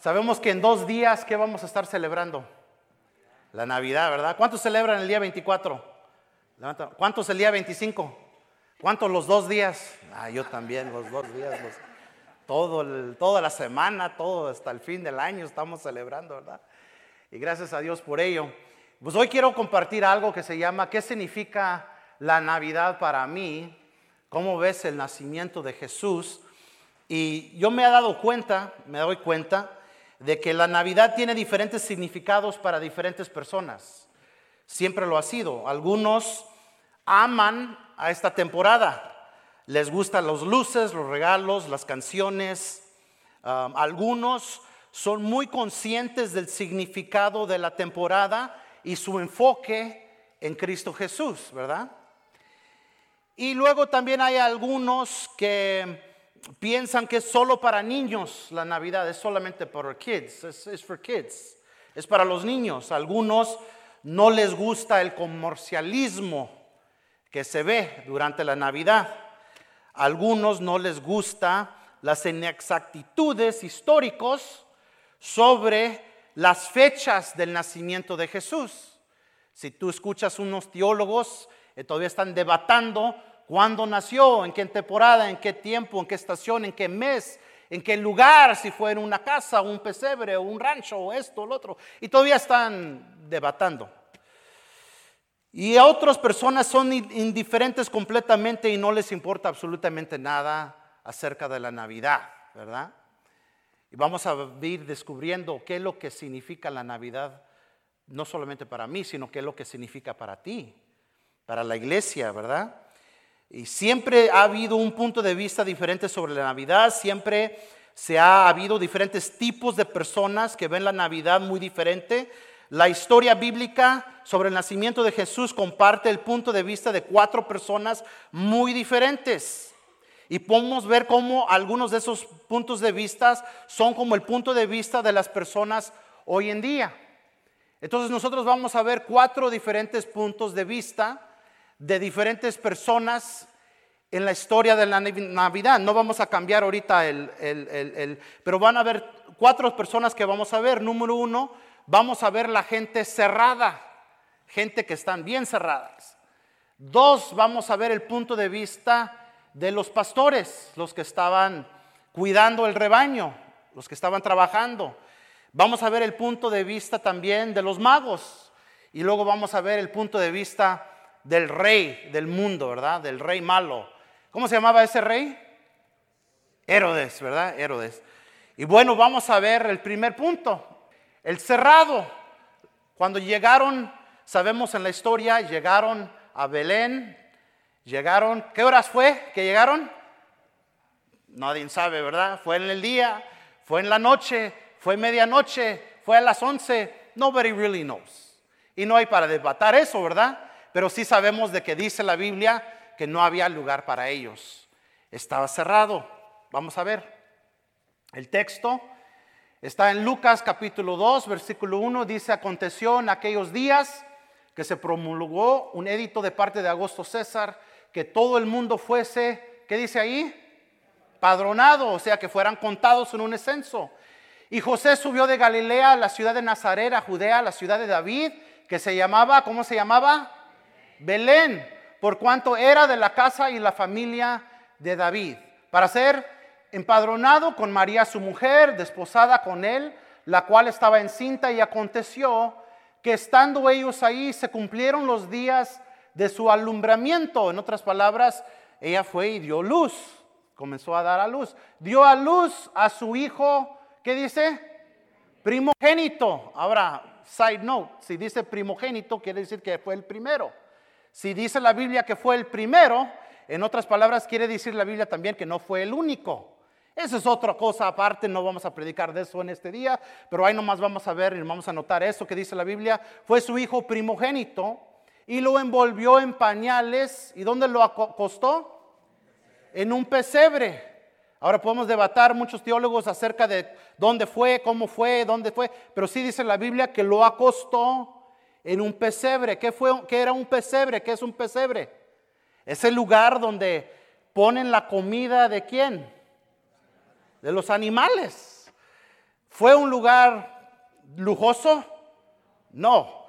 Sabemos que en dos días, ¿qué vamos a estar celebrando? La Navidad, ¿verdad? ¿Cuántos celebran el día 24? ¿Cuántos el día 25? ¿Cuántos los dos días? Ah, yo también, los dos días. todo toda la semana, todo hasta el fin del año estamos celebrando, ¿verdad? Y gracias a Dios por ello. Pues hoy quiero compartir algo que se llama ¿Qué significa la Navidad para mí? ¿Cómo ves el nacimiento de Jesús? Y yo me he dado cuenta, me doy cuenta, de que la Navidad tiene diferentes significados para diferentes personas. Siempre lo ha sido. Algunos aman a esta temporada. Les gustan los luces, los regalos, las canciones. Um, algunos son muy conscientes del significado de la temporada y su enfoque en Cristo Jesús, ¿verdad? Y luego también hay algunos que piensan que es solo para niños la Navidad, es solamente para kids, es for kids, es para los niños. Algunos no les gusta el comercialismo que se ve durante la Navidad. Algunos no les gusta las inexactitudes históricos sobre las fechas del nacimiento de Jesús. Si tú escuchas unos teólogos, que todavía están debatando cuándo nació, en qué temporada, en qué tiempo, en qué estación, en qué mes, en qué lugar, si fue en una casa, un pesebre, un rancho, o esto, lo otro. Y todavía están debatando. Y a otras personas son indiferentes completamente y no les importa absolutamente nada acerca de la Navidad, ¿verdad? Y vamos a ir descubriendo qué es lo que significa la Navidad, no solamente para mí, sino qué es lo que significa para ti, para la iglesia, ¿verdad? Y siempre ha habido un punto de vista diferente sobre la Navidad, siempre se ha habido diferentes tipos de personas que ven la Navidad muy diferente. La historia bíblica sobre el nacimiento de Jesús comparte el punto de vista de cuatro personas muy diferentes. Y podemos ver cómo algunos de esos puntos de vista son como el punto de vista de las personas hoy en día. Entonces nosotros vamos a ver cuatro diferentes puntos de vista de diferentes personas en la historia de la Navidad. No vamos a cambiar ahorita el, el, pero van a haber cuatro personas que vamos a ver. Número uno, vamos a ver la gente cerrada, gente que están bien cerradas. Dos, vamos a ver el punto de vista de los pastores, los que estaban cuidando el rebaño, los que estaban trabajando. Vamos a ver el punto de vista también de los magos y luego vamos a ver el punto de vista del rey del mundo, ¿verdad? Del rey malo. ¿Cómo se llamaba ese rey? Herodes, ¿verdad? Herodes. Y bueno, vamos a ver el primer punto, el cerrado. Cuando llegaron, sabemos en la historia, llegaron a Belén, llegaron, ¿qué horas fue que llegaron? Nadie sabe, ¿verdad? Fue en el día, fue en la noche, fue medianoche, fue a las once, nobody really knows. Y no hay para debatir eso, ¿verdad? Pero sí sabemos de que dice la Biblia que no había lugar para ellos. Estaba cerrado. Vamos a ver. El texto está en Lucas capítulo 2, versículo 1. Dice, aconteció en aquellos días que se promulgó un edicto de parte de Augusto César que todo el mundo fuese, ¿qué dice ahí? Padronado, o sea, que fueran contados en un censo. Y José subió de Galilea a la ciudad de Nazaret, a Judea, a la ciudad de David, que se llamaba, ¿cómo se llamaba? Belén, por cuanto era de la casa y la familia de David, para ser empadronado con María su mujer, desposada con él, la cual estaba encinta y aconteció que estando ellos ahí se cumplieron los días de su alumbramiento. En otras palabras, ella fue y dio luz, comenzó a dar a luz. Dio a luz a su hijo, ¿qué dice? Primogénito. Ahora, side note, si dice primogénito, quiere decir que fue el primero. Si dice la Biblia que fue el primero, en otras palabras quiere decir la Biblia también que no fue el único. Esa es otra cosa aparte, no vamos a predicar de eso en este día, pero ahí nomás vamos a ver y vamos a notar eso que dice la Biblia. Fue su hijo primogénito y lo envolvió en pañales. ¿Y dónde lo acostó? En un pesebre. Ahora podemos debatir muchos teólogos acerca de dónde fue, cómo fue, dónde fue, pero sí dice la Biblia que lo acostó en un pesebre. ¿Qué, fue, ¿Qué era un pesebre? ¿Qué es un pesebre? Es el lugar donde ponen la comida de quién? De los animales. ¿Fue un lugar lujoso? No.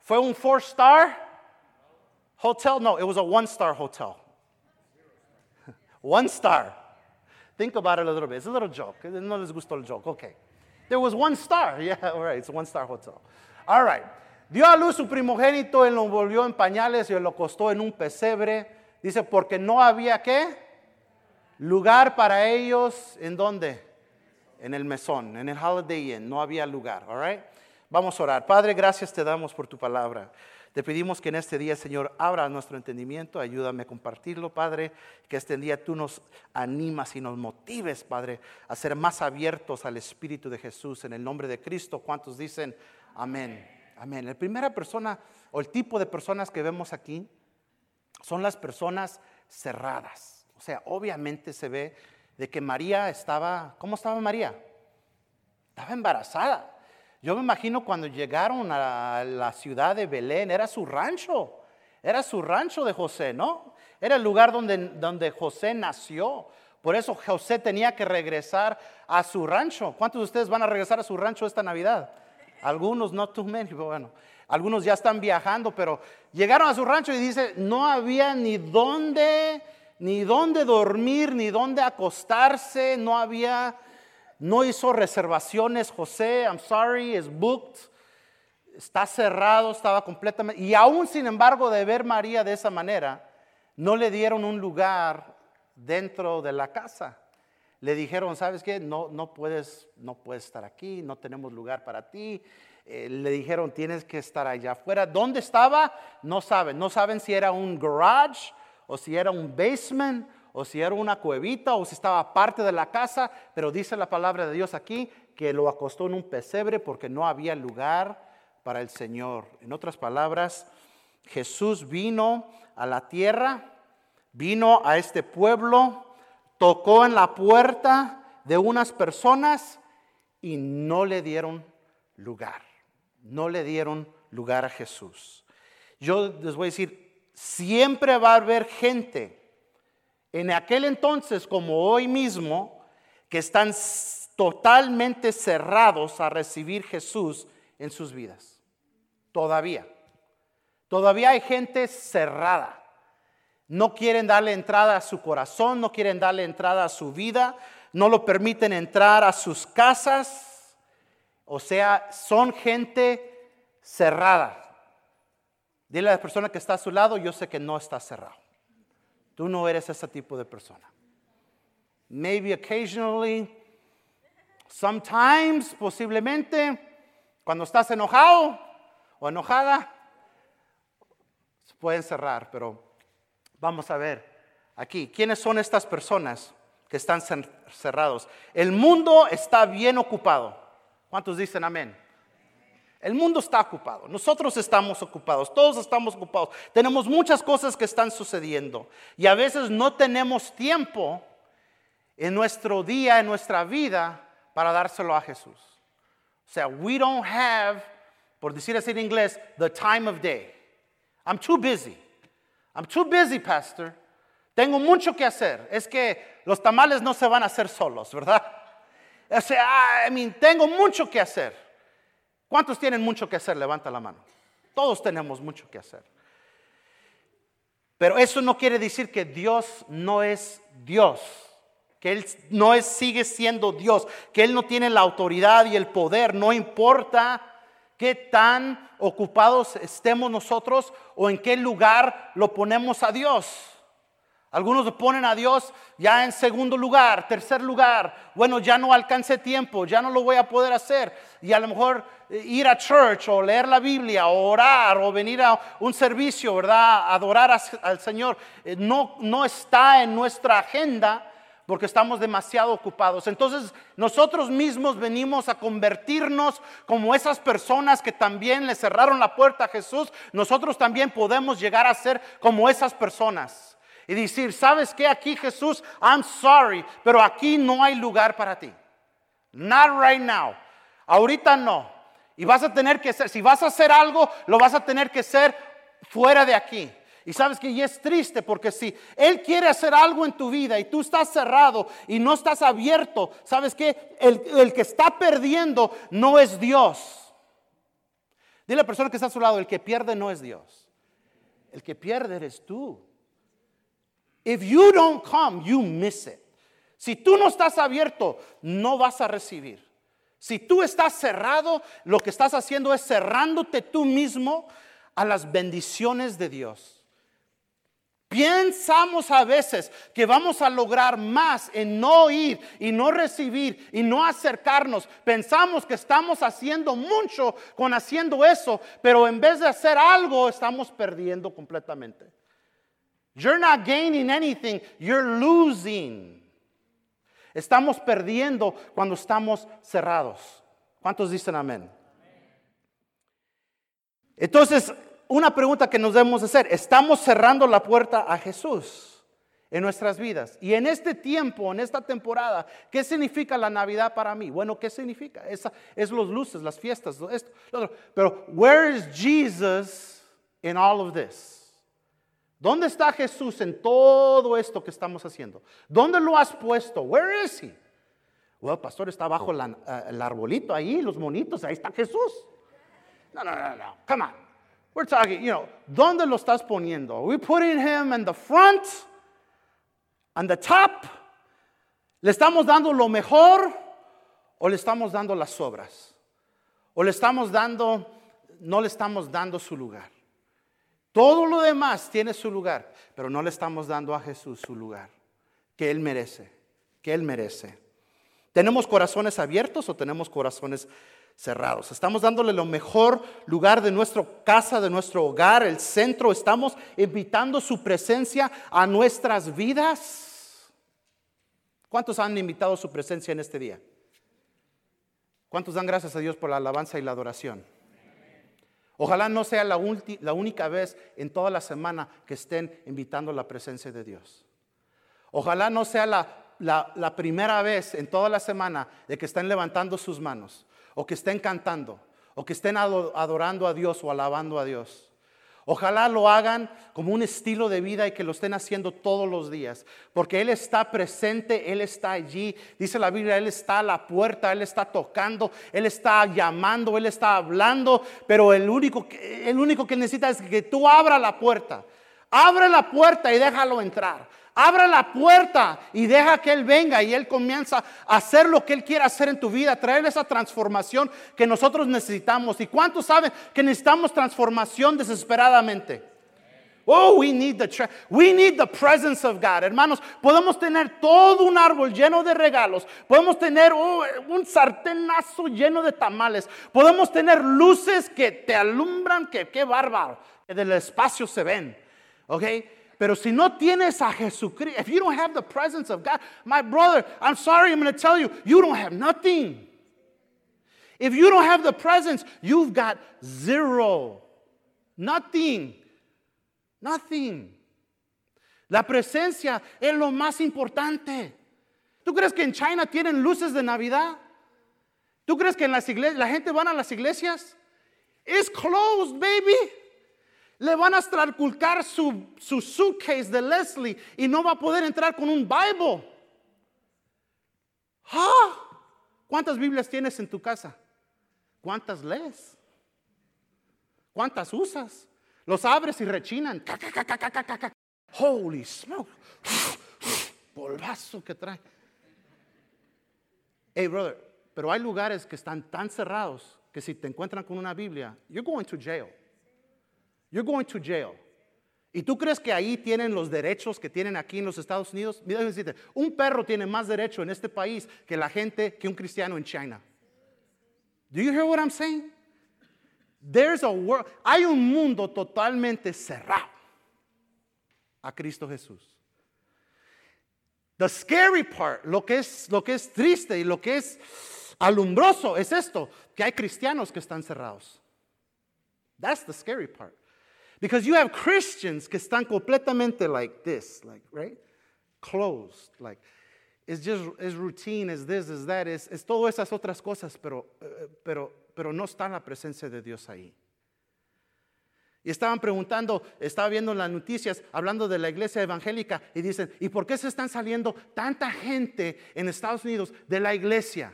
¿Fue un four star hotel? No, it was a one star hotel. one star. Think about it a little bit. It's a little joke. No les gustó el joke. Okay. There was one star. Yeah, all right. It's a one star hotel. All right. Dio a luz su primogénito, él lo envolvió en pañales y lo acostó en un pesebre. Dice, porque no había qué? Lugar para ellos. ¿En dónde? En el mesón, en el Holiday Inn. No había lugar. All right. Vamos a orar. Padre, gracias te damos por tu palabra. Te pedimos que en este día, Señor, abra nuestro entendimiento, ayúdame a compartirlo, Padre, que este día tú nos animas y nos motives, Padre, a ser más abiertos al Espíritu de Jesús. En el nombre de Cristo, ¿cuántos dicen amén? Amén. La primera persona o el tipo de personas que vemos aquí son las personas cerradas. O sea, obviamente se ve de que María estaba, ¿cómo estaba María? Estaba embarazada. Yo me imagino cuando llegaron a la ciudad de Belén, era su rancho, era su rancho de José, ¿no? Era el lugar donde, donde José nació. Por eso José tenía que regresar a su rancho. ¿Cuántos de ustedes van a regresar a su rancho esta Navidad? Algunos, no too many, bueno, algunos ya están viajando, pero llegaron a su rancho y dice, no había ni dónde, ni dónde dormir, ni dónde acostarse, no había no hizo reservaciones, José, I'm sorry, es booked. Está cerrado, estaba completamente. Y aún sin embargo de ver María de esa manera, no le dieron un lugar dentro de la casa. Le dijeron, ¿sabes qué? No, no, puedes, no puedes estar aquí, no tenemos lugar para ti. Eh, le dijeron, tienes que estar allá afuera. ¿Dónde estaba? No saben. No saben si era un garage o si era un basement o si era una cuevita o si estaba parte de la casa, pero dice la palabra de Dios aquí que lo acostó en un pesebre porque no había lugar para el Señor. En otras palabras, Jesús vino a la tierra, vino a este pueblo, tocó en la puerta de unas personas y no le dieron lugar. No le dieron lugar a Jesús. Yo les voy a decir, siempre va a haber gente en aquel entonces como hoy mismo, que están totalmente cerrados a recibir Jesús en sus vidas. Todavía. Todavía hay gente cerrada. No quieren darle entrada a su corazón, no quieren darle entrada a su vida, no lo permiten entrar a sus casas. O sea, son gente cerrada. Dile a la persona que está a su lado, yo sé que no está cerrado. Tú no eres ese tipo de persona. Maybe occasionally, sometimes, posiblemente, cuando estás enojado o enojada, se pueden cerrar, pero vamos a ver aquí, ¿quiénes son estas personas que están cerrados? El mundo está bien ocupado. ¿Cuántos dicen amén? El mundo está ocupado, nosotros estamos ocupados, todos estamos ocupados. Tenemos muchas cosas que están sucediendo y a veces no tenemos tiempo en nuestro día, en nuestra vida, para dárselo a Jesús. O sea, we don't have, por decir así en inglés, the time of day. I'm too busy. I'm too busy, pastor. Tengo mucho que hacer. Es que los tamales no se van a hacer solos, ¿verdad? O sea, I mean, tengo mucho que hacer. ¿Cuántos tienen mucho que hacer? Levanta la mano. Todos tenemos mucho que hacer. Pero eso no quiere decir que Dios no es Dios, que Él no es, sigue siendo Dios, que Él no tiene la autoridad y el poder, no importa qué tan ocupados estemos nosotros o en qué lugar lo ponemos a Dios. Algunos ponen a Dios ya en segundo lugar, tercer lugar. Bueno, ya no alcancé tiempo, ya no lo voy a poder hacer. Y a lo mejor eh, ir a church o leer la Biblia o orar o venir a un servicio, ¿verdad? Adorar al Señor. Eh, no, no está en nuestra agenda porque estamos demasiado ocupados. Entonces nosotros mismos venimos a convertirnos como esas personas que también le cerraron la puerta a Jesús. Nosotros también podemos llegar a ser como esas personas y decir, ¿sabes qué? Aquí Jesús, I'm sorry, pero aquí no hay lugar para ti. Not right now. Ahorita no. Y vas a tener que ser, si vas a hacer algo, lo vas a tener que hacer fuera de aquí. Y sabes que y es triste porque si Él quiere hacer algo en tu vida y tú estás cerrado y no estás abierto, sabes que el, el que está perdiendo no es Dios. Dile a la persona que está a su lado, el que pierde no es Dios. El que pierde eres tú. If you don't come, you miss it. Si tú no estás abierto, no vas a recibir. Si tú estás cerrado, lo que estás haciendo es cerrándote tú mismo a las bendiciones de Dios. Pensamos a veces que vamos a lograr más en no ir y no recibir y no acercarnos. Pensamos que estamos haciendo mucho con haciendo eso, pero en vez de hacer algo estamos perdiendo completamente. You're not gaining anything, you're losing. Estamos perdiendo cuando estamos cerrados. ¿Cuántos dicen amén? Entonces, una pregunta que nos debemos hacer, ¿estamos cerrando la puerta a Jesús en nuestras vidas? Y en este tiempo, en esta temporada, ¿qué significa la Navidad para mí? Bueno, ¿qué significa? Es los luces, las fiestas, esto, Pero, where is Jesus in all of this? ¿Dónde está Jesús en todo esto que estamos haciendo? ¿Dónde lo has puesto? Where is he? Well, pastor está bajo eh, el arbolito ahí, los monitos, ahí está Jesús. No, no, no, no. Come on. We're talking, you know, ¿dónde lo estás poniendo? We putting him in the front? On the top? ¿Le estamos dando lo mejor o le estamos dando las sobras? ¿O le estamos dando, no le estamos dando su lugar? Todo lo demás tiene su lugar, pero no le estamos dando a Jesús su lugar, que Él merece, que Él merece. ¿Tenemos corazones abiertos o tenemos corazones cerrados? Estamos dándole lo mejor lugar de nuestra casa, de nuestro hogar, el centro. Estamos invitando su presencia a nuestras vidas. ¿Cuántos han invitado su presencia en este día? ¿Cuántos dan gracias a Dios por la alabanza y la adoración? Ojalá no sea la, única vez en toda la semana que estén invitando la presencia de Dios. Ojalá no sea la, primera vez en toda la semana de que estén levantando sus manos, o que estén cantando, o que estén adorando a Dios o alabando a Dios. Ojalá lo hagan como un estilo de vida y que lo estén haciendo todos los días, porque Él está presente, Él está allí. Dice la Biblia, Él está a la puerta, Él está tocando, Él está llamando, Él está hablando, pero el único, el único que necesita es que tú abra la puerta. Abre la puerta y déjalo entrar. Abre la puerta y deja que Él venga y Él comienza a hacer lo que Él quiere hacer en tu vida, traer esa transformación que nosotros necesitamos. ¿Y cuántos saben que necesitamos transformación desesperadamente? Oh, we need the we need the presence of God. Hermanos, podemos tener todo un árbol lleno de regalos. Podemos tener oh, un sartenazo lleno de tamales. Podemos tener luces que te alumbran, que qué bárbaro, que del espacio se ven. ¿Ok? Pero si no tienes a Jesucristo, if you don't have the presence of God, my brother, I'm sorry, I'm going to tell you, you don't have nothing. If you don't have the presence, you've got zero. Nothing. Nothing. La presencia es lo más importante. ¿Tú crees que en China tienen luces de Navidad? ¿Tú crees que en las iglesias, la gente va a las iglesias? It's closed, baby le van a estralculcar su, su suitcase de Leslie y no va a poder entrar con un Bible. ¿Ah? ¿Cuántas Biblias tienes en tu casa? ¿Cuántas lees? ¿Cuántas usas? Los abres y rechinan. Holy smoke. Polvazo que trae. Hey, brother, pero hay lugares que están tan cerrados que si te encuentran con una Biblia, you're going to jail. You're going to jail. ¿Y tú crees que ahí tienen los derechos que tienen aquí en los Estados Unidos? Mira, un perro tiene más derecho en este país que la gente, que un cristiano en China. Do you hear what I'm saying? There's a world, hay un mundo totalmente cerrado a Cristo Jesús. The scary part, lo que es, lo que es triste y lo que es alumbroso es esto, que hay cristianos que están cerrados. That's the scary part. Because you have Christians que están completamente like this, like, right? Closed, like, it's just, it's routine, it's this, it's that, es, es todas esas otras cosas, pero, uh, pero, pero no está la presencia de Dios ahí. Y estaban preguntando, estaba viendo las noticias, hablando de la iglesia evangélica, y dicen, ¿y por qué se están saliendo tanta gente en Estados Unidos de la iglesia?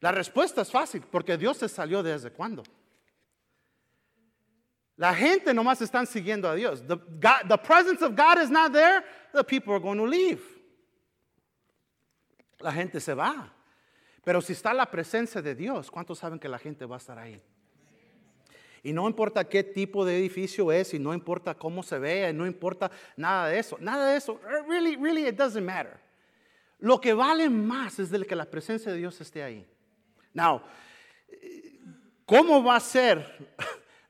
La respuesta es fácil, porque Dios se salió desde cuándo. La gente nomás están siguiendo a Dios. The, the presence of God is not there, the people are going to leave. La gente se va. Pero si está la presencia de Dios, ¿cuántos saben que la gente va a estar ahí? Y no importa qué tipo de edificio es, y no importa cómo se vea, y no importa nada de eso. Nada de eso. Really, really, it doesn't matter. Lo que vale más es de que la presencia de Dios esté ahí. Now, ¿cómo va a ser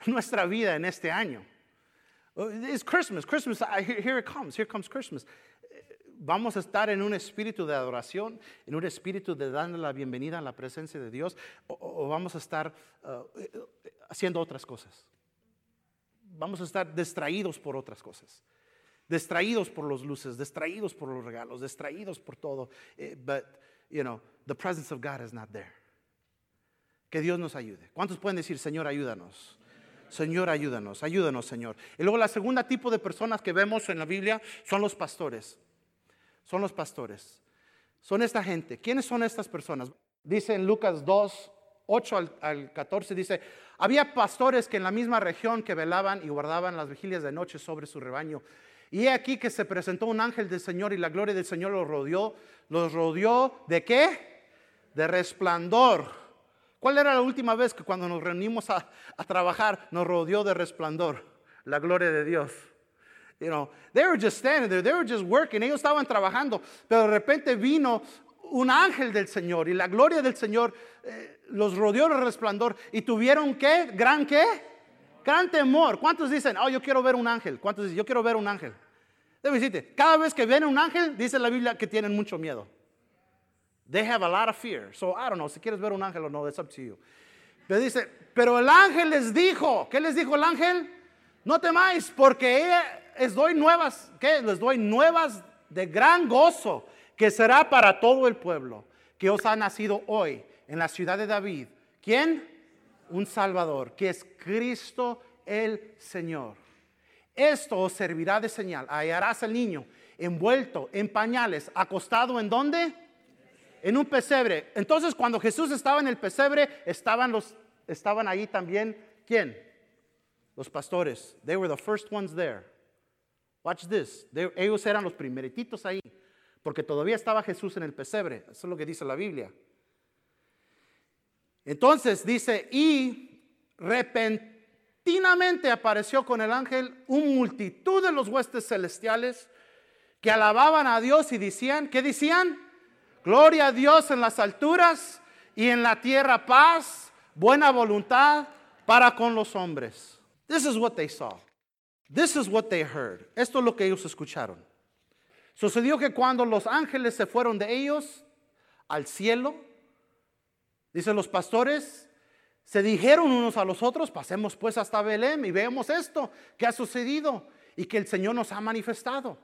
nuestra vida en este año? It's Christmas, Christmas, here it comes, here comes Christmas. Vamos a estar en un espíritu de adoración, en un espíritu de darle la bienvenida a la presencia de Dios, o, vamos a estar uh, haciendo otras cosas. Vamos a estar distraídos por otras cosas distraídos por los luces, distraídos por los regalos, distraídos por todo. Eh, but, you know, the presence of God is not there. Que Dios nos ayude. ¿Cuántos pueden decir, Señor, ayúdanos? Señor, ayúdanos, ayúdanos, Señor. Y luego la segunda tipo de personas que vemos en la Biblia son los pastores. Son los pastores. Son esta gente. ¿Quiénes son estas personas? Dice en Lucas 2, 8 al, al 14, dice, había pastores que en la misma región que velaban y guardaban las vigilias de noche sobre su rebaño. Y he aquí que se presentó un ángel del Señor y la gloria del Señor los rodeó. ¿Los rodeó de qué? De resplandor ¿Cuál era la última vez que cuando nos reunimos a, trabajar nos rodeó de resplandor? La gloria de Dios. You know, they were just standing there, they were just working, ellos estaban trabajando, pero de repente vino un ángel del Señor y la gloria del Señor eh, los rodeó de resplandor y tuvieron qué? ¿Gran qué? Gran temor. ¿Cuántos dicen, oh, yo quiero ver un ángel? ¿Cuántos dicen, yo quiero ver un ángel? Debe decirte, cada vez que ven un ángel, dice la Biblia que tienen mucho miedo. They have a lot of fear. So I don't know, si quieres ver un ángel o no, it's up to you. Pero dice, pero el ángel les dijo, ¿qué les dijo el ángel? No temáis, porque les doy nuevas, ¿qué? Les doy nuevas de gran gozo, que será para todo el pueblo, que os ha nacido hoy en la ciudad de David. ¿Quién? Un Salvador, que es Cristo el Señor. Esto os servirá de señal. Hallarás al niño envuelto en pañales, acostado en dónde? En un pesebre. Entonces, cuando Jesús estaba en el pesebre, estaban, los, estaban ahí también, ¿quién? Los pastores. They were the first ones there. Watch this. ellos eran los primerititos ahí, porque todavía estaba Jesús en el pesebre. Eso es lo que dice la Biblia. Entonces dice, y repentinamente apareció con el ángel un multitud de los huestes celestiales que alababan a Dios y decían, ¿qué decían? Gloria a Dios en las alturas y en la tierra paz, buena voluntad para con los hombres. This is what they saw. This is what they heard. Esto es lo que ellos escucharon. Sucedió que cuando los ángeles se fueron de ellos al cielo, dicen los pastores, se dijeron unos a los otros, pasemos pues hasta Belén y veamos esto que ha sucedido y que el Señor nos ha manifestado.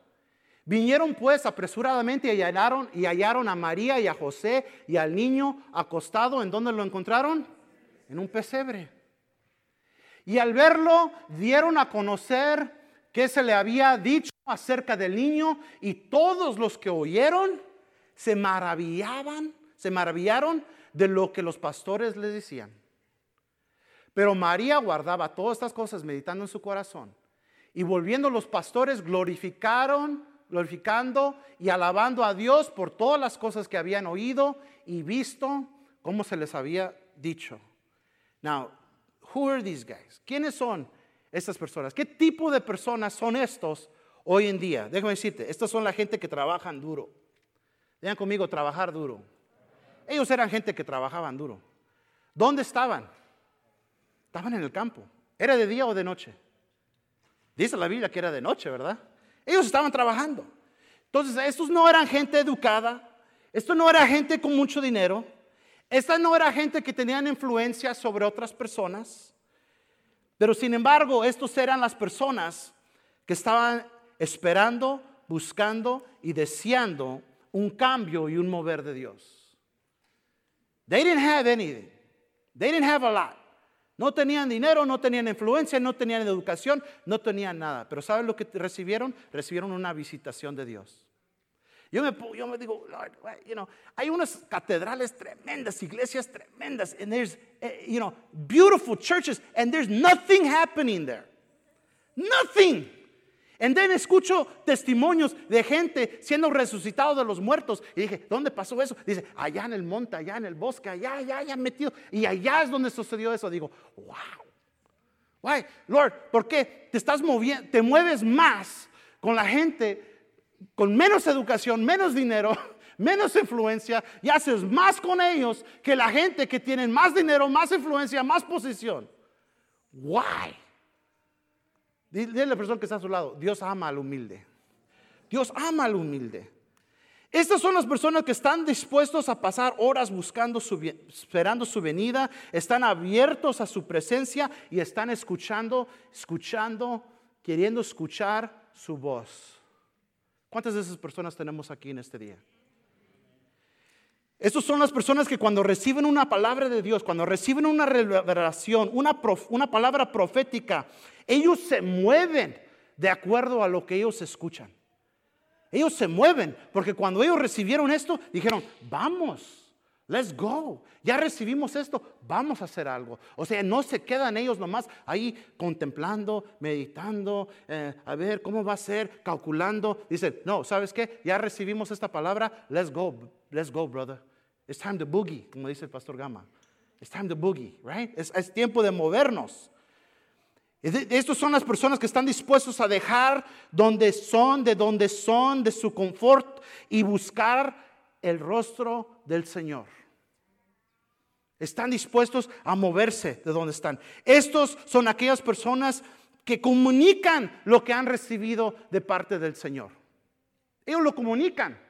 Vinieron pues apresuradamente y hallaron, y hallaron a María y a José y al niño acostado. ¿En dónde lo encontraron? En un pesebre. Y al verlo dieron a conocer que se le había dicho acerca del niño y todos los que oyeron se maravillaban, se maravillaron de lo que los pastores les decían. Pero María guardaba todas estas cosas meditando en su corazón. Y volviendo los pastores glorificaron glorificando y alabando a Dios por todas las cosas que habían oído y visto, como se les había dicho. Now, who are these guys? ¿Quiénes son estas personas? ¿Qué tipo de personas son estos hoy en día? Déjame decirte, estas son la gente que trabajan duro. Digan conmigo, trabajar duro. Ellos eran gente que trabajaban duro. ¿Dónde estaban? Estaban en el campo. ¿Era de día o de noche? Dice la Biblia que era de noche, ¿verdad? Ellos estaban trabajando. Entonces, estos no eran gente educada, esto no era gente con mucho dinero, esta no era gente que tenían influencia sobre otras personas, pero sin embargo, estos eran las personas que estaban esperando, buscando y deseando un cambio y un mover de Dios. They didn't have anything. They didn't have a lot. No tenían dinero, no tenían influencia, no tenían educación, no tenían nada. Pero ¿saben lo que recibieron? Recibieron una visitación de Dios. Yo me, yo me digo, Lord, you know, hay unas catedrales tremendas, iglesias tremendas, and there's, eh, you know, beautiful churches, and there's nothing happening there. Nothing. And then escucho testimonios de gente siendo resucitado de los muertos. Y dije, ¿dónde pasó eso? Dice, allá en el monte, allá en el bosque, allá, allá, allá metido. Y allá es donde sucedió eso. Digo, wow. Why? Lord, ¿por qué te estás moviendo, te mueves más con la gente con menos educación, menos dinero, menos influencia y haces más con ellos que la gente que tienen más dinero, más influencia, más posición? Why? Dile a la persona que está a su lado, Dios ama al humilde. Dios ama al humilde. Estas son las personas que están dispuestos a pasar horas buscando su, esperando su venida, están abiertos a su presencia y están escuchando, escuchando, queriendo escuchar su voz. ¿Cuántas de esas personas tenemos aquí en este día? Estas son las personas que cuando reciben una palabra de Dios, cuando reciben una revelación, una, una palabra profética, ellos se mueven de acuerdo a lo que ellos escuchan. Ellos se mueven porque cuando ellos recibieron esto, dijeron, vamos. Let's go. Ya recibimos esto, vamos a hacer algo. O sea, no se quedan ellos nomás ahí contemplando, meditando, eh, a ver cómo va a ser, calculando. Dicen, no, ¿sabes qué? Ya recibimos esta palabra, let's go, let's go, brother. It's time to boogie, como dice el pastor Gama. It's time to boogie, right? Es, es tiempo de movernos. Estos son las personas que están dispuestos a dejar donde son, de donde son, de su confort y buscar el rostro del Señor. Están dispuestos a moverse de donde están. Estos son aquellas personas que comunican lo que han recibido de parte del Señor. Ellos lo comunican.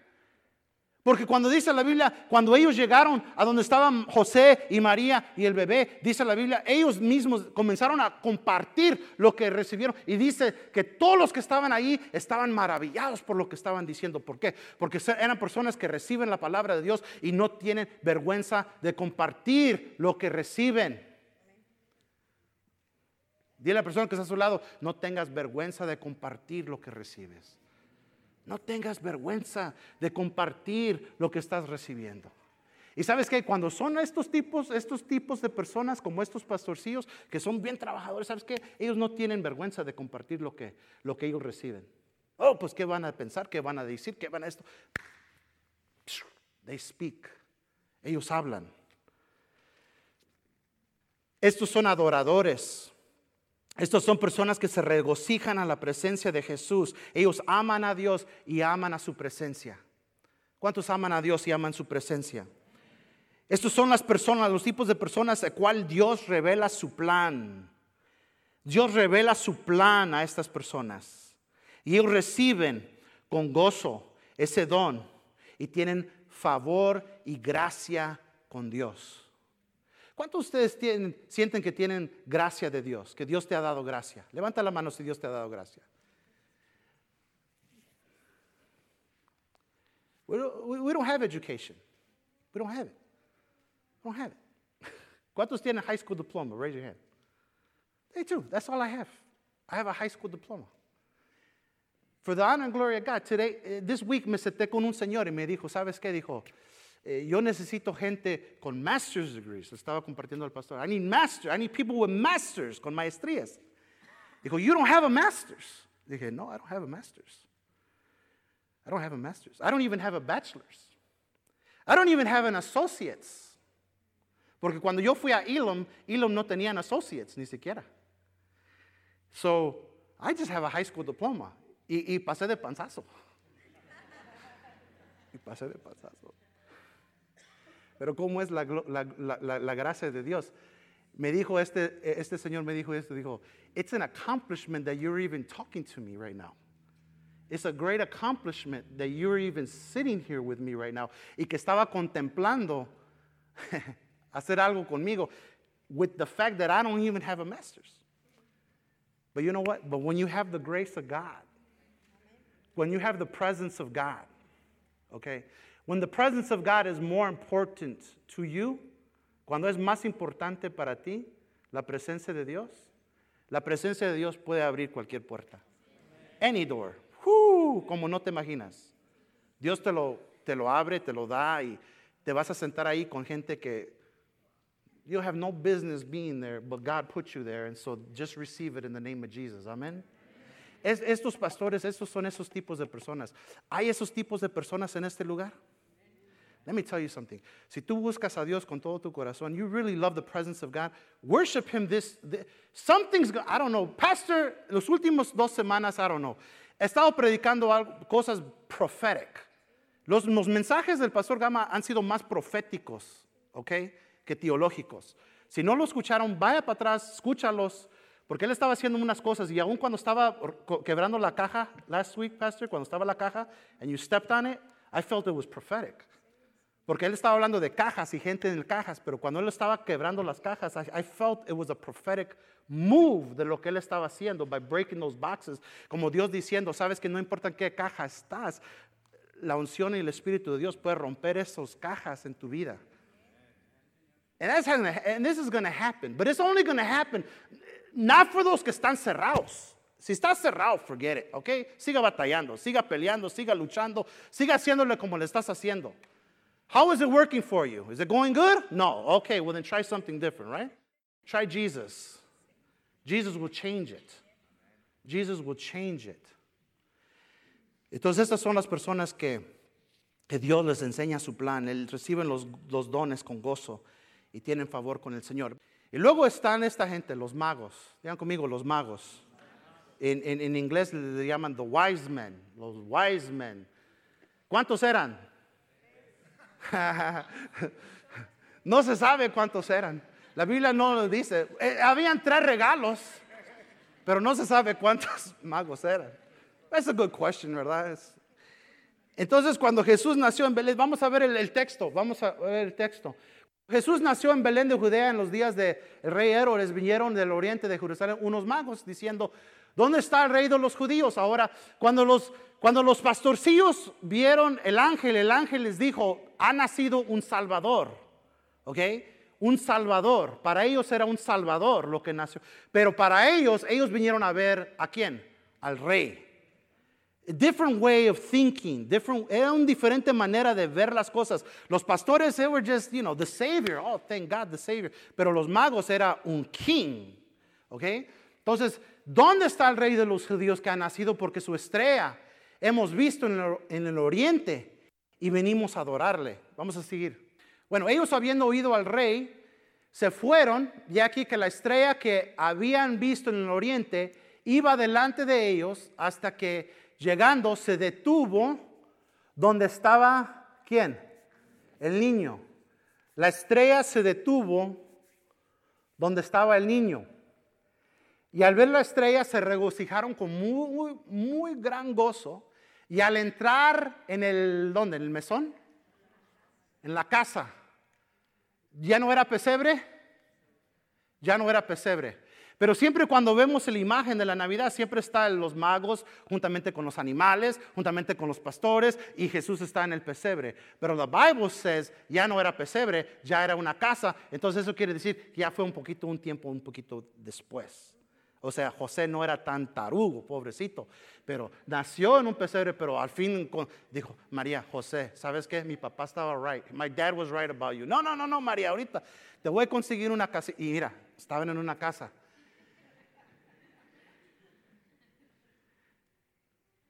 Porque cuando dice la Biblia, cuando ellos llegaron a donde estaban José y María y el bebé, dice la Biblia, ellos mismos comenzaron a compartir lo que recibieron. Y dice que todos los que estaban ahí estaban maravillados por lo que estaban diciendo. ¿Por qué? Porque eran personas que reciben la palabra de Dios y no tienen vergüenza de compartir lo que reciben. Dile a la persona que está a su lado, no tengas vergüenza de compartir lo que recibes. No tengas vergüenza de compartir lo que estás recibiendo. Y sabes que cuando son estos tipos, estos tipos de personas como estos pastorcillos que son bien trabajadores, sabes que ellos no tienen vergüenza de compartir lo que, lo que ellos reciben. Oh, pues qué van a pensar, qué van a decir, qué van a esto. They speak. Ellos hablan. Estos son adoradores. Estos son personas que se regocijan a la presencia de Jesús. Ellos aman a Dios y aman a su presencia. ¿Cuántos aman a Dios y aman su presencia? Estos son las personas, los tipos de personas a cual Dios revela su plan. Dios revela su plan a estas personas. Y ellos reciben con gozo ese don y tienen favor y gracia con Dios. ¿Cuántos de ustedes sienten que tienen gracia de Dios? Que Dios te ha dado gracia. Levanta la mano si Dios te ha dado gracia. We don't, have education. We don't have it. We don't have it. ¿Cuántos tienen high school diploma? Raise your hand. They too. That's all I have. I have a high school diploma. For the honor and glory of God, today, eh, this week me senté con un señor y me dijo, ¿sabes qué? Dijo, eh, yo necesito gente con master's degrees. estaba compartiendo al pastor. I need master. I need people with masters, con maestrías. Dijo, you don't have a master's. Dije, no, I don't have a master's. I don't have a master's. I don't even have a bachelor's. I don't even have an associate's. Porque cuando yo fui a Elam, Elam no tenían associates ni siquiera. So, I just have a high school diploma. Y, y pasé de panzazo. y pasé de panzazo. Pero ¿cómo es la, gracia de Dios? Me dijo este, este señor, me dijo esto, dijo, it's an accomplishment that you're even talking to me right now. It's a great accomplishment that you're even sitting here with me right now. Y que estaba contemplando hacer algo conmigo with the fact that I don't even have a master's. But you know what? But when you have the grace of God, when you have the presence of God, okay, When the presence of God is more important to you, cuando es más importante para ti, la presencia de Dios, la presencia de Dios puede abrir cualquier puerta. Any door. como no te imaginas. Dios te lo, te lo abre, te lo da y te vas a sentar ahí con gente que you have no business being there, but God put you there, and so just receive it in the name of Jesus. Amen. Es, estos pastores, estos son esos tipos de personas. ¿Hay esos tipos de personas en este lugar? Let me tell you something. Si tú buscas a Dios con todo tu corazón, you really love the presence of God, worship Him this, this something's, I don't know, Pastor, los últimos dos semanas, I don't know, he estado predicando algo, cosas prophetic. Los, los mensajes del Pastor Gama han sido más proféticos, ¿ok? Que teológicos. Si no lo escucharon, vaya para atrás, escúchalos, porque él estaba haciendo unas cosas y aún cuando estaba quebrando la caja, last week, Pastor, cuando estaba la caja, and you stepped on it, I felt it was prophetic. Porque él estaba hablando de cajas y gente en cajas, pero cuando él estaba quebrando las cajas, I, felt it was a prophetic move de lo que él estaba haciendo by breaking those boxes. Como Dios diciendo, sabes que no importa en qué caja estás, la unción y el Espíritu de Dios puede romper esas cajas en tu vida. And, that's and this is going to happen, but it's only going to happen not for those que están cerrados. Si estás cerrado, forget it, ¿ok? Siga batallando, siga peleando, siga luchando, siga haciéndole como le estás haciendo. How is it working for you? Is it going good? No. Okay, well then try something different, right? Try Jesus. Jesus will change it. Jesus will change it. Entonces estas son las personas que, que Dios les enseña su plan, Él, reciben los, los dones con gozo y tienen favor con el Señor. Y luego están esta gente, los magos. Digan conmigo, los magos. En, en, en inglés le llaman the wise men, los wise men. ¿Cuántos eran? no se sabe cuántos eran. La Biblia no lo dice. Eh, habían tres regalos, pero no se sabe cuántos magos eran. Es a good question, ¿verdad? Entonces, cuando Jesús nació en Belén, vamos a ver el, texto, vamos a ver el texto. Jesús nació en Belén de Judea en los días del rey Herodes. Vinieron del oriente de Jerusalén unos magos diciendo, ¿dónde está el rey de los judíos? Ahora, cuando los cuando los pastorcillos vieron el ángel, el ángel les dijo, ha nacido un salvador, ¿ok? Un salvador. Para ellos era un salvador lo que nació. Pero para ellos, ellos vinieron a ver a quién? Al rey. A different way of thinking, different, era una diferente manera de ver las cosas. Los pastores, they were just, you know, the savior. Oh, thank God, the savior. Pero los magos era un king, ¿ok? Entonces, ¿dónde está el rey de los judíos que ha nacido? Porque su estrella hemos visto en el, oriente y venimos a adorarle. Vamos a seguir. Bueno, ellos habiendo oído al rey, se fueron, ya aquí que la estrella que habían visto en el oriente iba delante de ellos hasta que llegando se detuvo donde estaba, ¿quién? El niño. La estrella se detuvo donde estaba el niño. Y al ver la estrella se regocijaron con muy, muy, gran gozo. Y al entrar en el, ¿dónde? En el mesón, en la casa, ya no era pesebre, ya no era pesebre. Pero siempre cuando vemos la imagen de la Navidad, siempre están los magos juntamente con los animales, juntamente con los pastores, y Jesús está en el pesebre. Pero la Bible says ya no era pesebre, ya era una casa. Entonces eso quiere decir que ya fue un poquito, un tiempo, un poquito después. O sea, José no era tan tarugo, pobrecito, pero nació en un pesebre, pero al fin dijo, María, José, ¿sabes qué? Mi papá estaba right. My dad was right about you. No, no, no, no, María, ahorita te voy a conseguir una casa. Y mira, estaban en una casa.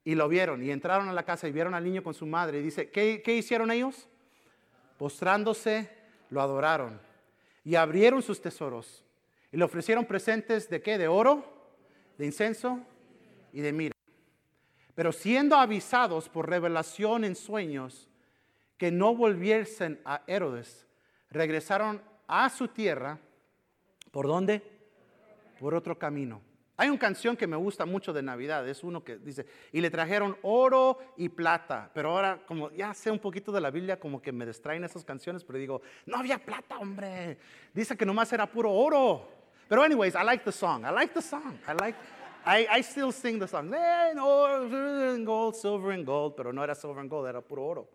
Y lo vieron y entraron a la casa y vieron al niño con su madre. Y dice, ¿qué, qué hicieron ellos? Postrándose, lo adoraron y abrieron sus tesoros le ofrecieron presentes de qué? De oro, de incenso y de mira. Pero siendo avisados por revelación en sueños que no volviesen a Herodes, regresaron a su tierra. ¿Por dónde? Por otro camino. Hay una canción que me gusta mucho de Navidad, es uno que dice, y le trajeron oro y plata, pero ahora como ya sé un poquito de la Biblia, como que me distraen esas canciones, pero digo, no había plata, hombre, dice que nomás era puro oro. But anyways, I like the song. I like the song. I like, I, I still sing the song. Eh, no, gold, silver and gold, pero no era silver and gold, era puro oro.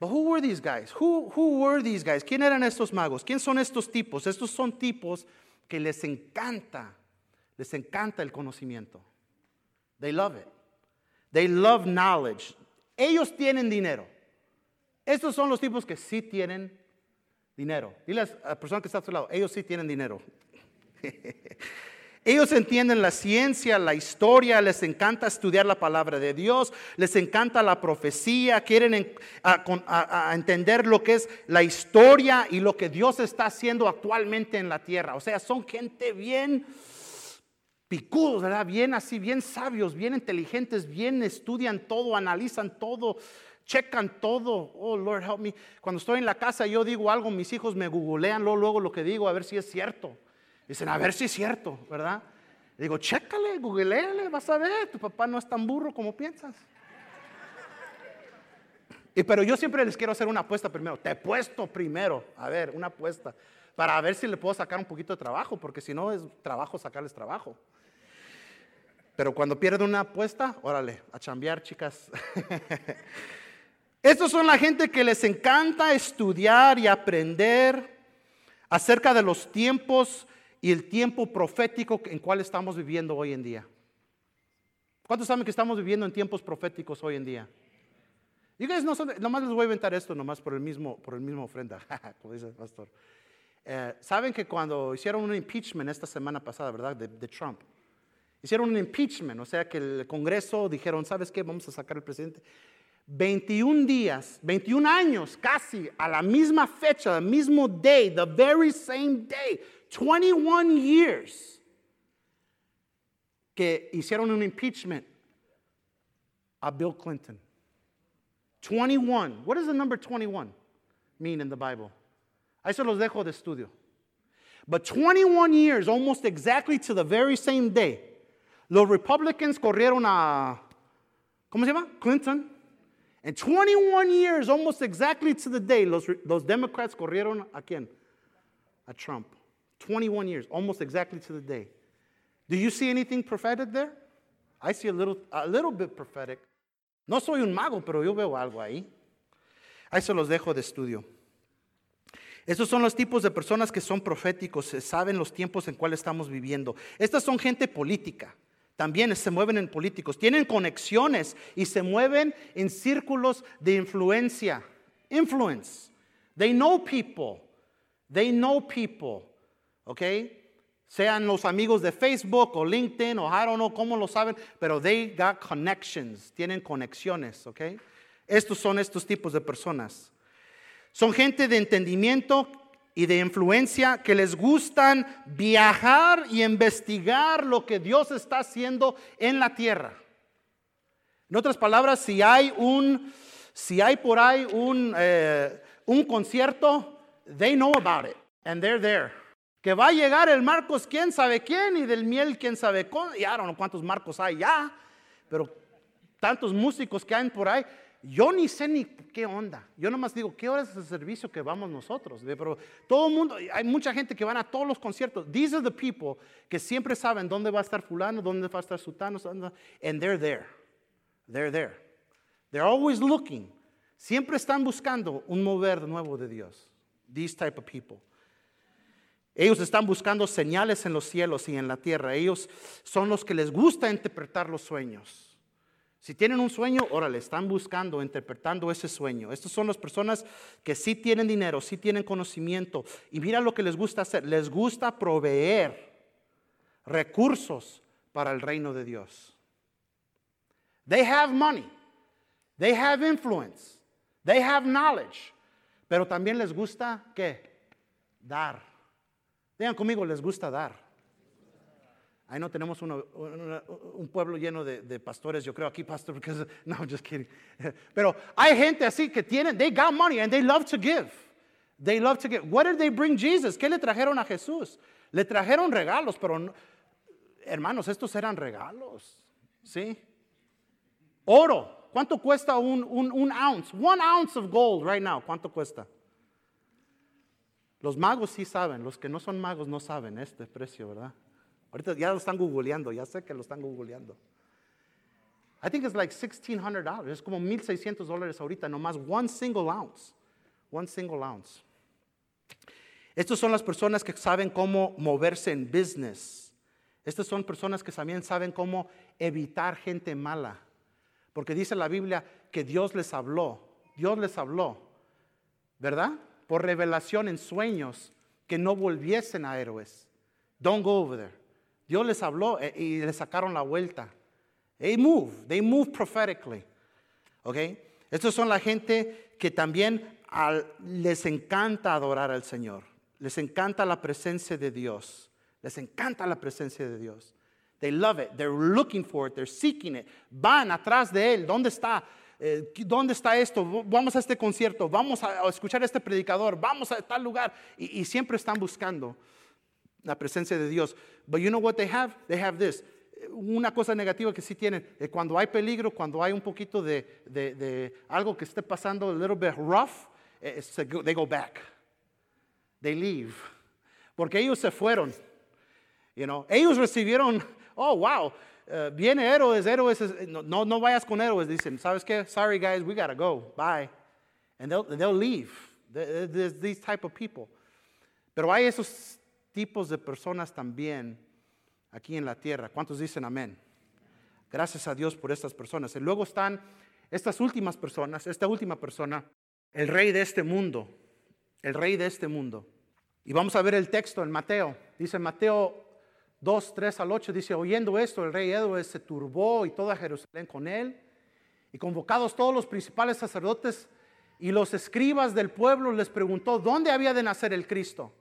But who were these guys? Who, who were these guys? ¿Quién eran estos magos? ¿Quién son estos tipos? Estos son tipos que les encanta, les encanta el conocimiento. They love it. They love knowledge. Ellos tienen dinero. Estos son los tipos que sí tienen dinero. Dile a la persona que está a tu lado, ellos sí tienen dinero. Ellos entienden la ciencia, la historia, les encanta estudiar la palabra de Dios, les encanta la profecía, quieren entender lo que es la historia y lo que Dios está haciendo actualmente en la tierra. O sea, son gente bien picudos, ¿verdad? Bien así, bien sabios, bien inteligentes, bien estudian todo, analizan todo, checan todo. Oh, Lord, help me. Cuando estoy en la casa yo digo algo, mis hijos me googlean luego, luego lo que digo a ver si es cierto. Dicen, a ver si es cierto, ¿verdad? digo, chécale, googleale, vas a ver, tu papá no es tan burro como piensas. Y, pero yo siempre les quiero hacer una apuesta primero. Te he puesto primero, a ver, una apuesta, para ver si le puedo sacar un poquito de trabajo, porque si no es trabajo sacarles trabajo. Pero cuando pierden una apuesta, órale, a chambear, chicas. Estos son la gente que les encanta estudiar y aprender acerca de los tiempos y el tiempo profético en cual estamos viviendo hoy en día. ¿Cuántos saben que estamos viviendo en tiempos proféticos hoy en día? Y no son, nomás les voy a inventar esto nomás por el mismo, por el mismo ofrenda, como dice el pastor. Eh, Saben que cuando hicieron un impeachment esta semana pasada, ¿verdad? De, de, Trump. Hicieron un impeachment, o sea que el Congreso dijeron, ¿sabes qué? Vamos a sacar al presidente. 21 días, 21 años casi a la misma fecha, el mismo day, the very same day, 21 years que hicieron un impeachment a Bill Clinton. 21. What does the number 21 mean in the Bible? Ahí se los dejo de estudio. But 21 years, almost exactly to the very same day, los Republicans corrieron a, ¿cómo se llama? Clinton. And 21 years, almost exactly to the day, los, los Democrats corrieron a quién? A Trump. 21 years, almost exactly to the day. Do you see anything prophetic there? I see a little, a little bit prophetic. No soy un mago, pero yo veo algo ahí. Ahí se los dejo de estudio. Estos son los tipos de personas que son proféticos, eh, saben los tiempos en cuales estamos viviendo. Estas son gente política, también se mueven en políticos, tienen conexiones y se mueven en círculos de influencia. Influence. They know people. They know people. ¿ok? Sean los amigos de Facebook o LinkedIn o I don't know cómo lo saben, pero they got connections, tienen conexiones, ¿ok? Estos son estos tipos de personas. Son gente de entendimiento y de influencia que les gustan viajar y investigar lo que Dios está haciendo en la tierra. En otras palabras, si hay un, si hay por ahí un, eh, un concierto, they know about it and they're there que va a llegar el Marcos quién sabe quién y del miel quién sabe cuánto, y ahora no cuántos Marcos hay ya, pero tantos músicos que hay por ahí, yo ni sé ni qué onda. Yo nomás digo, ¿qué hora es el servicio que vamos nosotros? Pero todo el mundo, hay mucha gente que van a todos los conciertos. These are the people que siempre saben dónde va a estar fulano, dónde va a estar sutano, and they're there. They're there. They're always looking. Siempre están buscando un mover nuevo de Dios. These type of people. Ellos están buscando señales en los cielos y en la tierra. Ellos son los que les gusta interpretar los sueños. Si tienen un sueño, órale, están buscando, interpretando ese sueño. Estas son las personas que sí tienen dinero, sí tienen conocimiento. Y mira lo que les gusta hacer. Les gusta proveer recursos para el reino de Dios. They have money. They have influence. They have knowledge. Pero también les gusta, ¿qué? Dar. Digan conmigo, les gusta dar. Ahí no tenemos un pueblo lleno de, pastores, yo creo aquí, pastor, porque no, just kidding. Pero hay gente así que tienen, they got money and they love to give. They love to give. What did they bring Jesus? ¿Qué le trajeron a Jesús? Le trajeron regalos, pero hermanos, estos eran regalos, ¿sí? Oro. ¿Cuánto cuesta un, un, un ounce? One ounce of gold right now. ¿Cuánto cuesta? Los magos sí saben, los que no son magos no saben este precio, ¿verdad? Ahorita ya lo están googleando, ya sé que lo están googleando. I think it's like $1,600. Es como 1,600 dólares ahorita, nomás one single ounce. One single ounce. Estas son las personas que saben cómo moverse en business. Estas son personas que también saben cómo evitar gente mala. Porque dice la Biblia que Dios les habló. Dios les habló. ¿Verdad? Por revelación en sueños que no volviesen a héroes. Don't go over there. Dios les habló eh, y les sacaron la vuelta. They move, they move prophetically. ¿Ok? Estos son la gente que también les encanta adorar al Señor. Les encanta la presencia de Dios. Les encanta la presencia de Dios. They love it. They're looking for it. They're seeking it. Van atrás de Él. ¿Dónde está? Eh, ¿Dónde está esto? Vamos a este concierto. Vamos a, escuchar este predicador. Vamos a tal lugar. Y siempre están buscando la presencia de Dios. But you know what they have? They have this una cosa negativa que sí tienen, eh, cuando hay peligro, cuando hay un poquito de, de, de algo que esté pasando, a little bit rough, eh, they go back. They leave. Porque ellos se fueron. You know, ellos recibieron, oh, wow, uh, viene héroes, héroes, no, no vayas con héroes, dicen, ¿sabes qué? Sorry guys, we gotta go, bye. And they'll, they'll leave. There's these type of people. Pero hay esos tipos de personas también aquí en la tierra. ¿Cuántos dicen amén? Gracias a Dios por estas personas. Y luego están estas últimas personas, esta última persona, el rey de este mundo, el rey de este mundo. Y vamos a ver el texto en Mateo. Dice Mateo 2, 3 al 8, dice, oyendo esto, el rey Edward se turbó y toda Jerusalén con él. Y convocados todos los principales sacerdotes y los escribas del pueblo, les preguntó, ¿dónde había de nacer el Cristo?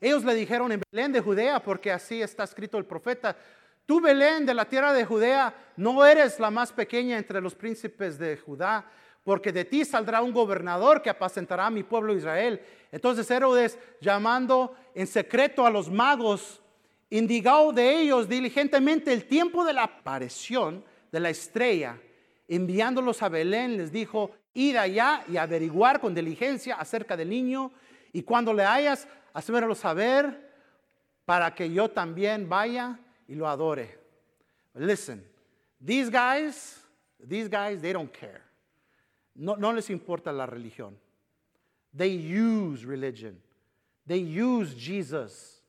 Ellos le dijeron en Belén de Judea, porque así está escrito el profeta, tú Belén de la tierra de Judea, no eres la más pequeña entre los príncipes de Judá, porque de ti saldrá un gobernador que apacentará a mi pueblo Israel. Entonces Herodes, llamando en secreto a los magos, indicó de ellos diligentemente el tiempo de la aparición de la estrella, enviándolos a Belén, les dijo, id allá y averiguar con diligencia acerca del niño, y cuando le hayas, hacérmelo saber para que yo también vaya y lo adore. Listen, these guys, these guys, they don't care. No, les importa la religión. They use religion. They use Jesus.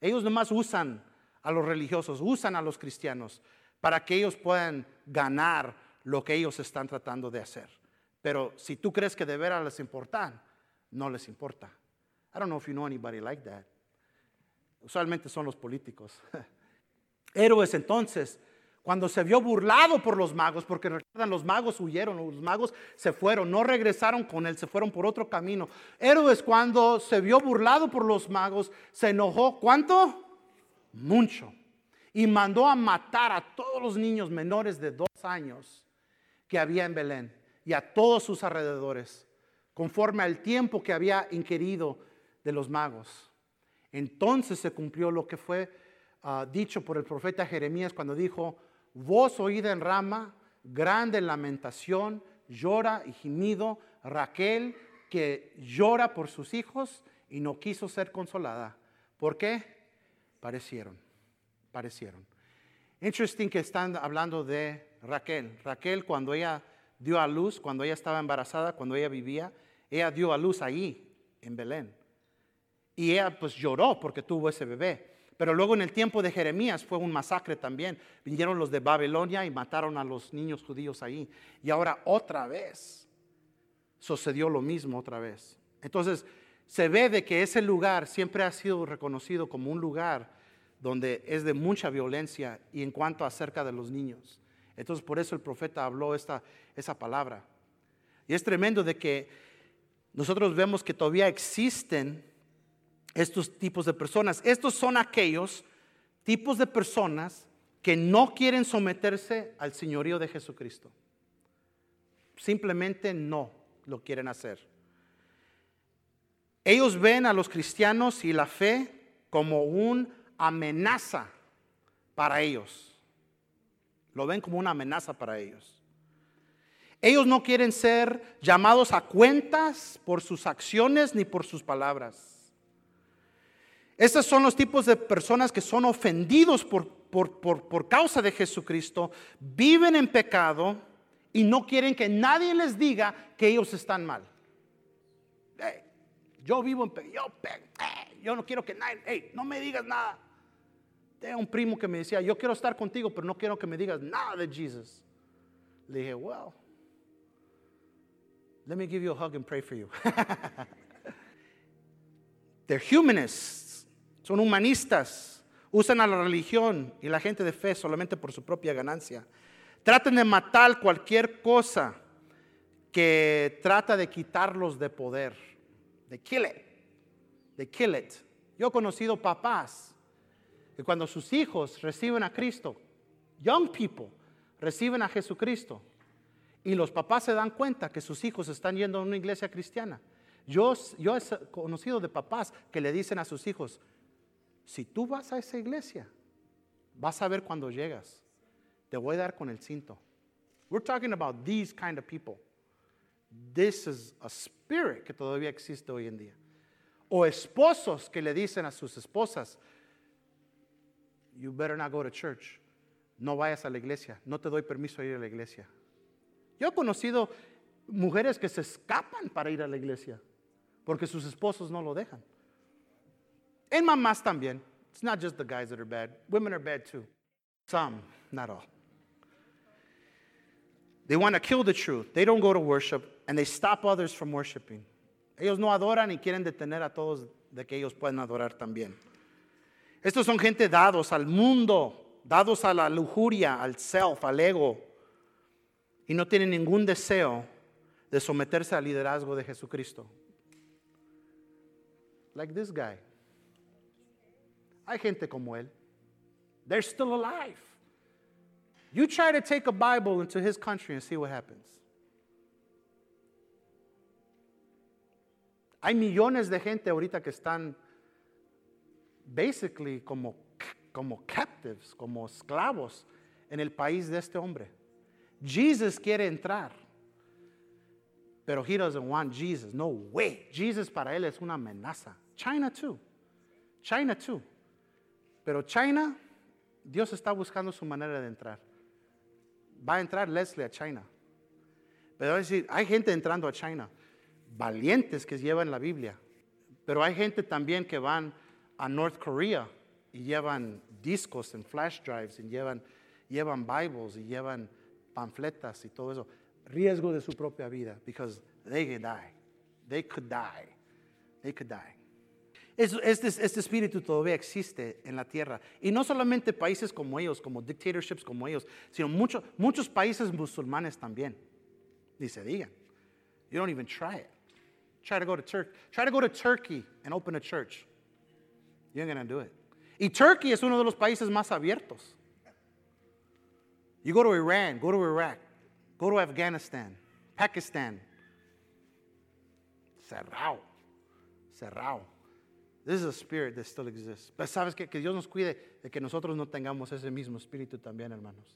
Ellos nomás usan a los religiosos, usan a los cristianos para que ellos puedan ganar lo que ellos están tratando de hacer. Pero si tú crees que de veras les importa, no les importa. I don't know if you know anybody like that. Usualmente son los políticos. Héroes entonces, cuando se vio burlado por los magos, porque recuerdan, los magos huyeron, los magos se fueron, no regresaron con él, se fueron por otro camino. Héroes cuando se vio burlado por los magos, se enojó, ¿cuánto? Mucho. Y mandó a matar a todos los niños menores de dos años que había en Belén y a todos sus alrededores, conforme al tiempo que había inquirido de los magos. Entonces se cumplió lo que fue ah, dicho por el profeta Jeremías cuando dijo, voz oída en rama, grande lamentación, llora y gimido, Raquel que llora por sus hijos y no quiso ser consolada. ¿Por qué? Parecieron, parecieron. Interesting que están hablando de Raquel. Raquel cuando ella dio a luz, cuando ella estaba embarazada, cuando ella vivía, ella dio a luz ahí, en Belén. Y ella pues lloró porque tuvo ese bebé. Pero luego en el tiempo de Jeremías fue un masacre también. Vinieron los de Babilonia y mataron a los niños judíos ahí. Y ahora otra vez sucedió lo mismo otra vez. Entonces se ve de que ese lugar siempre ha sido reconocido como un lugar donde es de mucha violencia y en cuanto acerca de los niños. Entonces por eso el profeta habló esta, esa palabra. Y es tremendo de que nosotros vemos que todavía existen estos tipos de personas. Estos son aquellos tipos de personas que no quieren someterse al señorío de Jesucristo. Simplemente no lo quieren hacer. Ellos ven a los cristianos y la fe como una amenaza para ellos. Lo ven como una amenaza para ellos. Ellos no quieren ser llamados a cuentas por sus acciones ni por sus palabras. Estos son los tipos de personas que son ofendidos por, por, por, por causa de Jesucristo, viven en pecado y no quieren que nadie les diga que ellos están mal. Hey, yo vivo en pecado, yo, yo no quiero que nadie, hey, no me digas nada. Tengo un primo que me decía, yo quiero estar contigo, pero no quiero que me digas nada de Jesus. Le dije, well, let me give you a hug and pray for you. They're humanists, son humanistas, usan a la religión y la gente de fe solamente por su propia ganancia. Traten de matar cualquier cosa que trata de quitarlos de poder. De kill it. De kill it. Yo he conocido papás que cuando sus hijos reciben a Cristo, young people reciben a Jesucristo, y los papás se dan cuenta que sus hijos están yendo a una iglesia cristiana. Yo, yo he conocido de papás que le dicen a sus hijos, si tú vas a esa iglesia, vas a ver cuando llegas, te voy a dar con el cinto. We're talking about these kind of people. This is a spirit que todavía existe hoy en día. O esposos que le dicen a sus esposas, you better not go to church. No vayas a la iglesia. No te doy permiso de ir a la iglesia. Yo he conocido mujeres que se escapan para ir a la iglesia porque sus esposos no lo dejan. En mamás también. It's not just the guys that are bad. Women are bad too. Some, not all. They want to kill the truth. They don't go to worship and they stop others from worshiping. Ellos no adoran y quieren detener a todos de que ellos puedan adorar también. Estos son gente dados al mundo, dados a la lujuria, al self, al ego, y no tienen ningún deseo de someterse al liderazgo de Jesucristo. Like this guy. Hay gente como él. They're still alive. You try to take a Bible into his country and see what happens. Hay millones de gente ahorita que están basically como, como captives, como esclavos en el país de este hombre. Jesus quiere entrar, pero he doesn't want Jesus. No way. Jesus para él es una amenaza. China too. China too. Pero China, Dios está buscando su manera de entrar. Va a entrar Leslie a China. Pero decir, hay gente entrando a China, valientes que llevan la Biblia. Pero hay gente también que van a North Korea y llevan discos en flash drives y llevan, llevan Bibles y llevan panfletas y todo eso. Riesgo de su propia vida, because they could die. They could die. They could die. Este, este, espíritu todavía existe en la tierra. Y no solamente países como ellos, como dictatorships como ellos, sino muchos muchos países musulmanes también. Ni se digan. You don't even try it. Try to go to Turkey. Try to go to Turkey and open a church. You ain't gonna do it. Y Turkey es uno de los países más abiertos. You go to Iran, go to Iraq, go to Afghanistan, Pakistan. Cerrado. Cerrado. This is a spirit that still exists. Pero sabes que, que Dios nos cuide de que nosotros no tengamos ese mismo espíritu también, hermanos.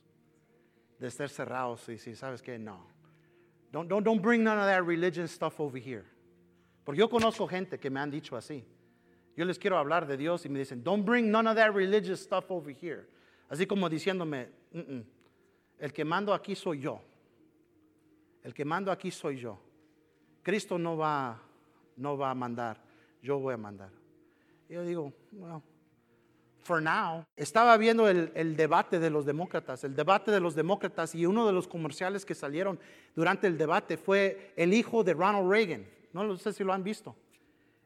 De estar cerrados y decir, ¿sabes qué? No. Don't, don't, don't bring none of that religion stuff over here. Porque yo conozco gente que me han dicho así. Yo les quiero hablar de Dios y me dicen, don't bring none of that religious stuff over here. Así como diciéndome, el que mando aquí soy yo. El que mando aquí soy yo. Cristo no va, no va a mandar, yo voy a mandar. Yo digo, well, for now, estaba viendo el, debate de los demócratas, el debate de los demócratas y uno de los comerciales que salieron durante el debate fue el hijo de Ronald Reagan. No sé si lo han visto.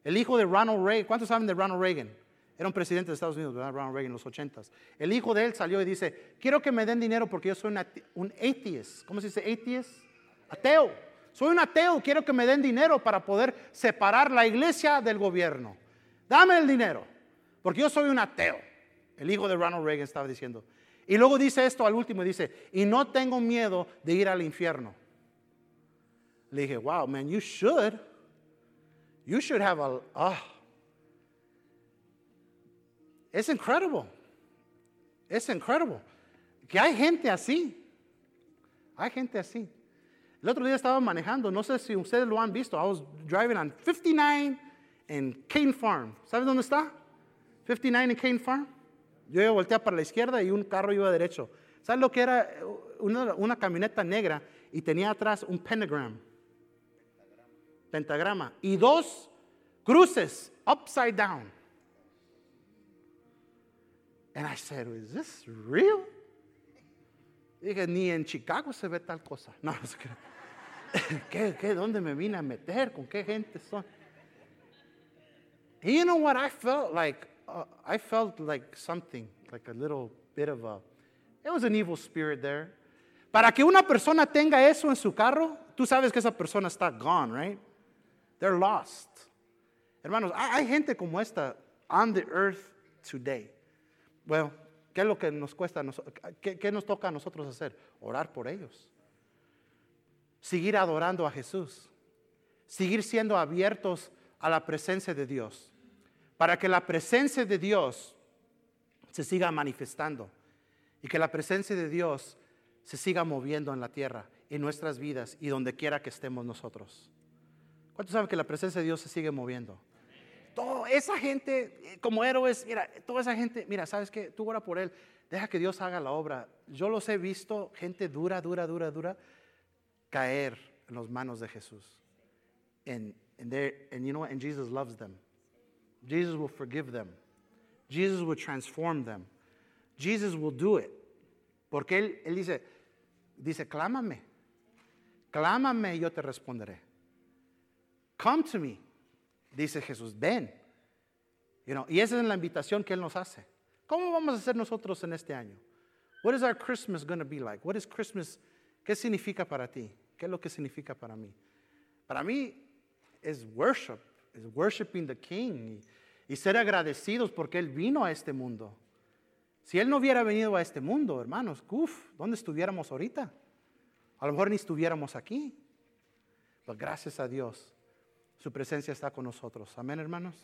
El hijo de Ronald Reagan. ¿Cuántos saben de Ronald Reagan? Era un presidente de Estados Unidos, Ronald Reagan, en los 80 El hijo de él salió y dice, quiero que me den dinero porque yo soy un atheist. ¿Cómo se dice atheist? Ateo. Soy un ateo, quiero que me den dinero para poder separar la iglesia del gobierno. Dame el dinero, porque yo soy un ateo. El hijo de Ronald Reagan estaba diciendo. Y luego dice esto al último, dice, y no tengo miedo de ir al infierno. Le dije, wow, man, you should. You should have a, ah, es incredible. Es incredible. Que hay gente así. Hay gente así. El otro día estaba manejando, no sé si ustedes lo han visto. I was driving on 59 en Kane Farm. ¿Sabes dónde está? 59 en Kane Farm. Yo iba a voltear para la izquierda y un carro iba derecho. ¿Sabes lo que era? Una, camioneta negra y tenía atrás un pentagram. Pentagrama. Y dos cruces upside down. And I said, is this real? Dije, ni en Chicago se ve tal cosa. No, no qué. ¿Qué, qué, ¿Dónde me vine a meter? ¿Con qué gente son? You know what? I felt like, uh, I felt like something, like a little bit of a, it was an evil spirit there. Para que una persona tenga eso en su carro, tú sabes que esa persona está gone, right? They're lost. Hermanos, hay gente como esta on the earth today. Bueno, ¿qué es lo que nos cuesta? ¿Qué, qué nos toca a nosotros hacer? Orar por ellos. Seguir adorando a Jesús. Seguir siendo abiertos a la presencia de Dios. Para que la presencia de Dios se siga manifestando. Y que la presencia de Dios se siga moviendo en la tierra, en nuestras vidas y donde quiera que estemos nosotros. ¿Cuántos saben que la presencia de Dios se sigue moviendo? Toda esa gente, eh, como héroes, mira, toda esa gente, mira, ¿sabes qué? Tú ora por él, deja que Dios haga la obra. Yo los he visto, gente dura, dura, dura, dura, caer en las manos de Jesús. And, and, and you know what? And Jesus loves them. Jesus will forgive them. Jesus will transform them. Jesus will do it. Porque él, él dice, dice, clámame. Clámame yo te responderé. Come to me. Dice Jesús, ven. You know, y esa es la invitación que Él nos hace. ¿Cómo vamos a hacer nosotros en este año? What is our Christmas going to be like? What is Christmas? ¿Qué significa para ti? ¿Qué es lo que significa para mí? Para mí es worship, es worshiping the King y, ser agradecidos porque Él vino a este mundo. Si Él no hubiera venido a este mundo, hermanos, uf, ¿dónde estuviéramos ahorita? A lo mejor ni estuviéramos aquí. Pero gracias a Dios su presencia está con nosotros. Amén, hermanos.